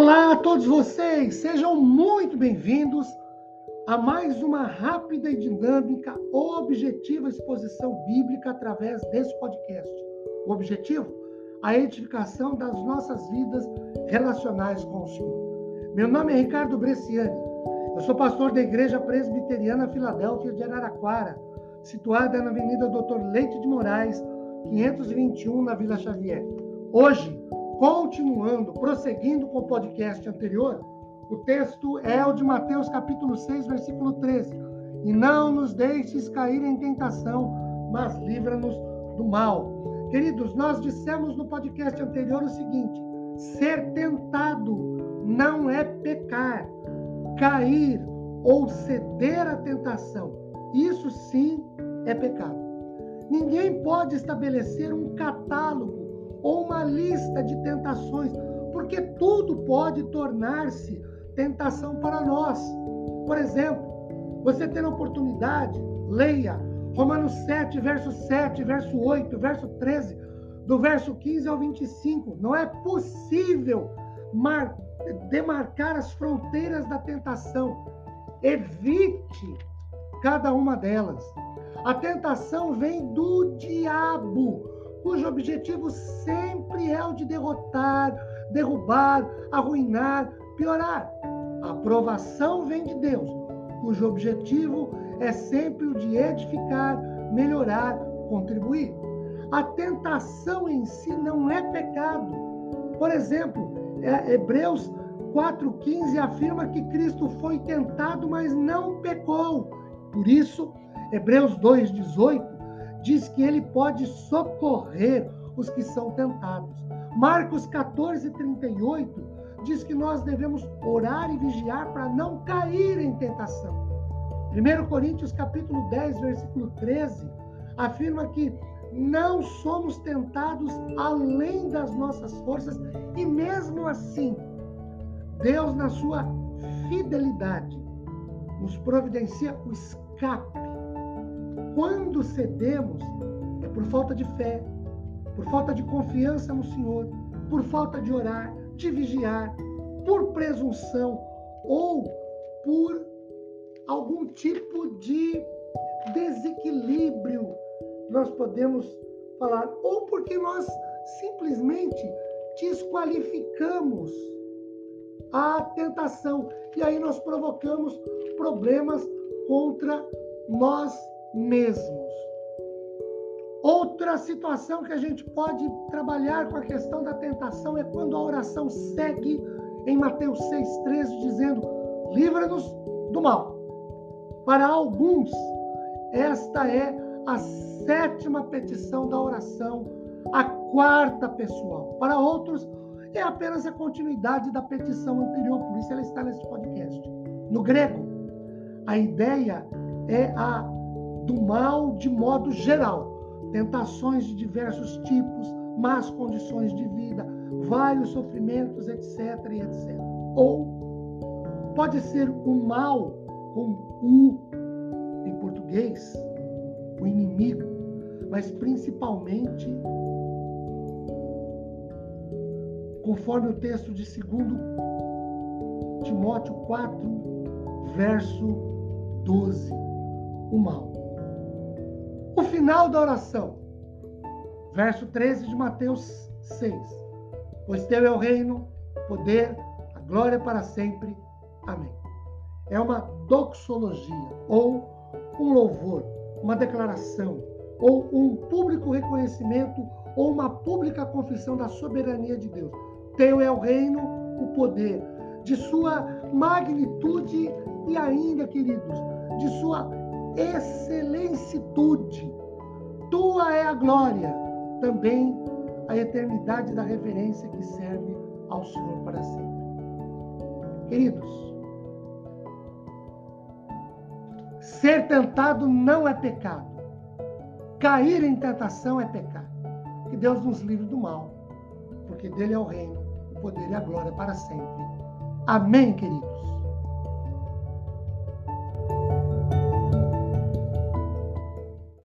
Olá a todos vocês, sejam muito bem-vindos a mais uma rápida e dinâmica, objetiva exposição bíblica através desse podcast. O objetivo? A edificação das nossas vidas relacionais com o Senhor. Meu nome é Ricardo Bresciani, eu sou pastor da Igreja Presbiteriana Filadélfia de Araraquara, situada na Avenida Doutor Leite de Moraes, 521, na Vila Xavier. Hoje, Continuando, prosseguindo com o podcast anterior, o texto é o de Mateus capítulo 6, versículo 13. E não nos deixes cair em tentação, mas livra-nos do mal. Queridos, nós dissemos no podcast anterior o seguinte: ser tentado não é pecar. Cair ou ceder à tentação, isso sim é pecado. Ninguém pode estabelecer um catálogo ou uma lista de tentações, porque tudo pode tornar-se tentação para nós. Por exemplo, você ter a oportunidade, leia Romanos 7, verso 7, verso 8, verso 13, do verso 15 ao 25. Não é possível mar... demarcar as fronteiras da tentação. Evite cada uma delas. A tentação vem do diabo cujo objetivo sempre é o de derrotar, derrubar, arruinar, piorar. A aprovação vem de Deus, cujo objetivo é sempre o de edificar, melhorar, contribuir. A tentação em si não é pecado. Por exemplo, é, Hebreus 4,15 afirma que Cristo foi tentado, mas não pecou. Por isso, Hebreus 2,18 diz que ele pode socorrer os que são tentados. Marcos 14, 38 diz que nós devemos orar e vigiar para não cair em tentação. 1 Coríntios capítulo 10, versículo 13, afirma que não somos tentados além das nossas forças e mesmo assim, Deus na sua fidelidade nos providencia o escape quando cedemos, é por falta de fé, por falta de confiança no Senhor, por falta de orar, de vigiar, por presunção ou por algum tipo de desequilíbrio, nós podemos falar, ou porque nós simplesmente desqualificamos a tentação. E aí nós provocamos problemas contra nós mesmos. Outra situação que a gente pode trabalhar com a questão da tentação é quando a oração segue em Mateus 6,13, dizendo: livra-nos do mal. Para alguns, esta é a sétima petição da oração, a quarta pessoal. Para outros, é apenas a continuidade da petição anterior, por isso ela está nesse podcast. No grego, a ideia é a do mal de modo geral, tentações de diversos tipos, más condições de vida, vários sofrimentos, etc, etc. Ou pode ser o mal com o em português, o inimigo, mas principalmente conforme o texto de 2 Timóteo 4, verso 12, o mal o final da oração. Verso 13 de Mateus 6. Pois teu é o reino, o poder, a glória para sempre. Amém. É uma doxologia, ou um louvor, uma declaração, ou um público reconhecimento, ou uma pública confissão da soberania de Deus. Teu é o reino, o poder, de sua magnitude e ainda, queridos, de sua excelencitude. Tua é a glória, também a eternidade da reverência que serve ao Senhor para sempre. Queridos, ser tentado não é pecado. Cair em tentação é pecado. Que Deus nos livre do mal, porque dele é o reino, o poder e a glória para sempre. Amém, queridos.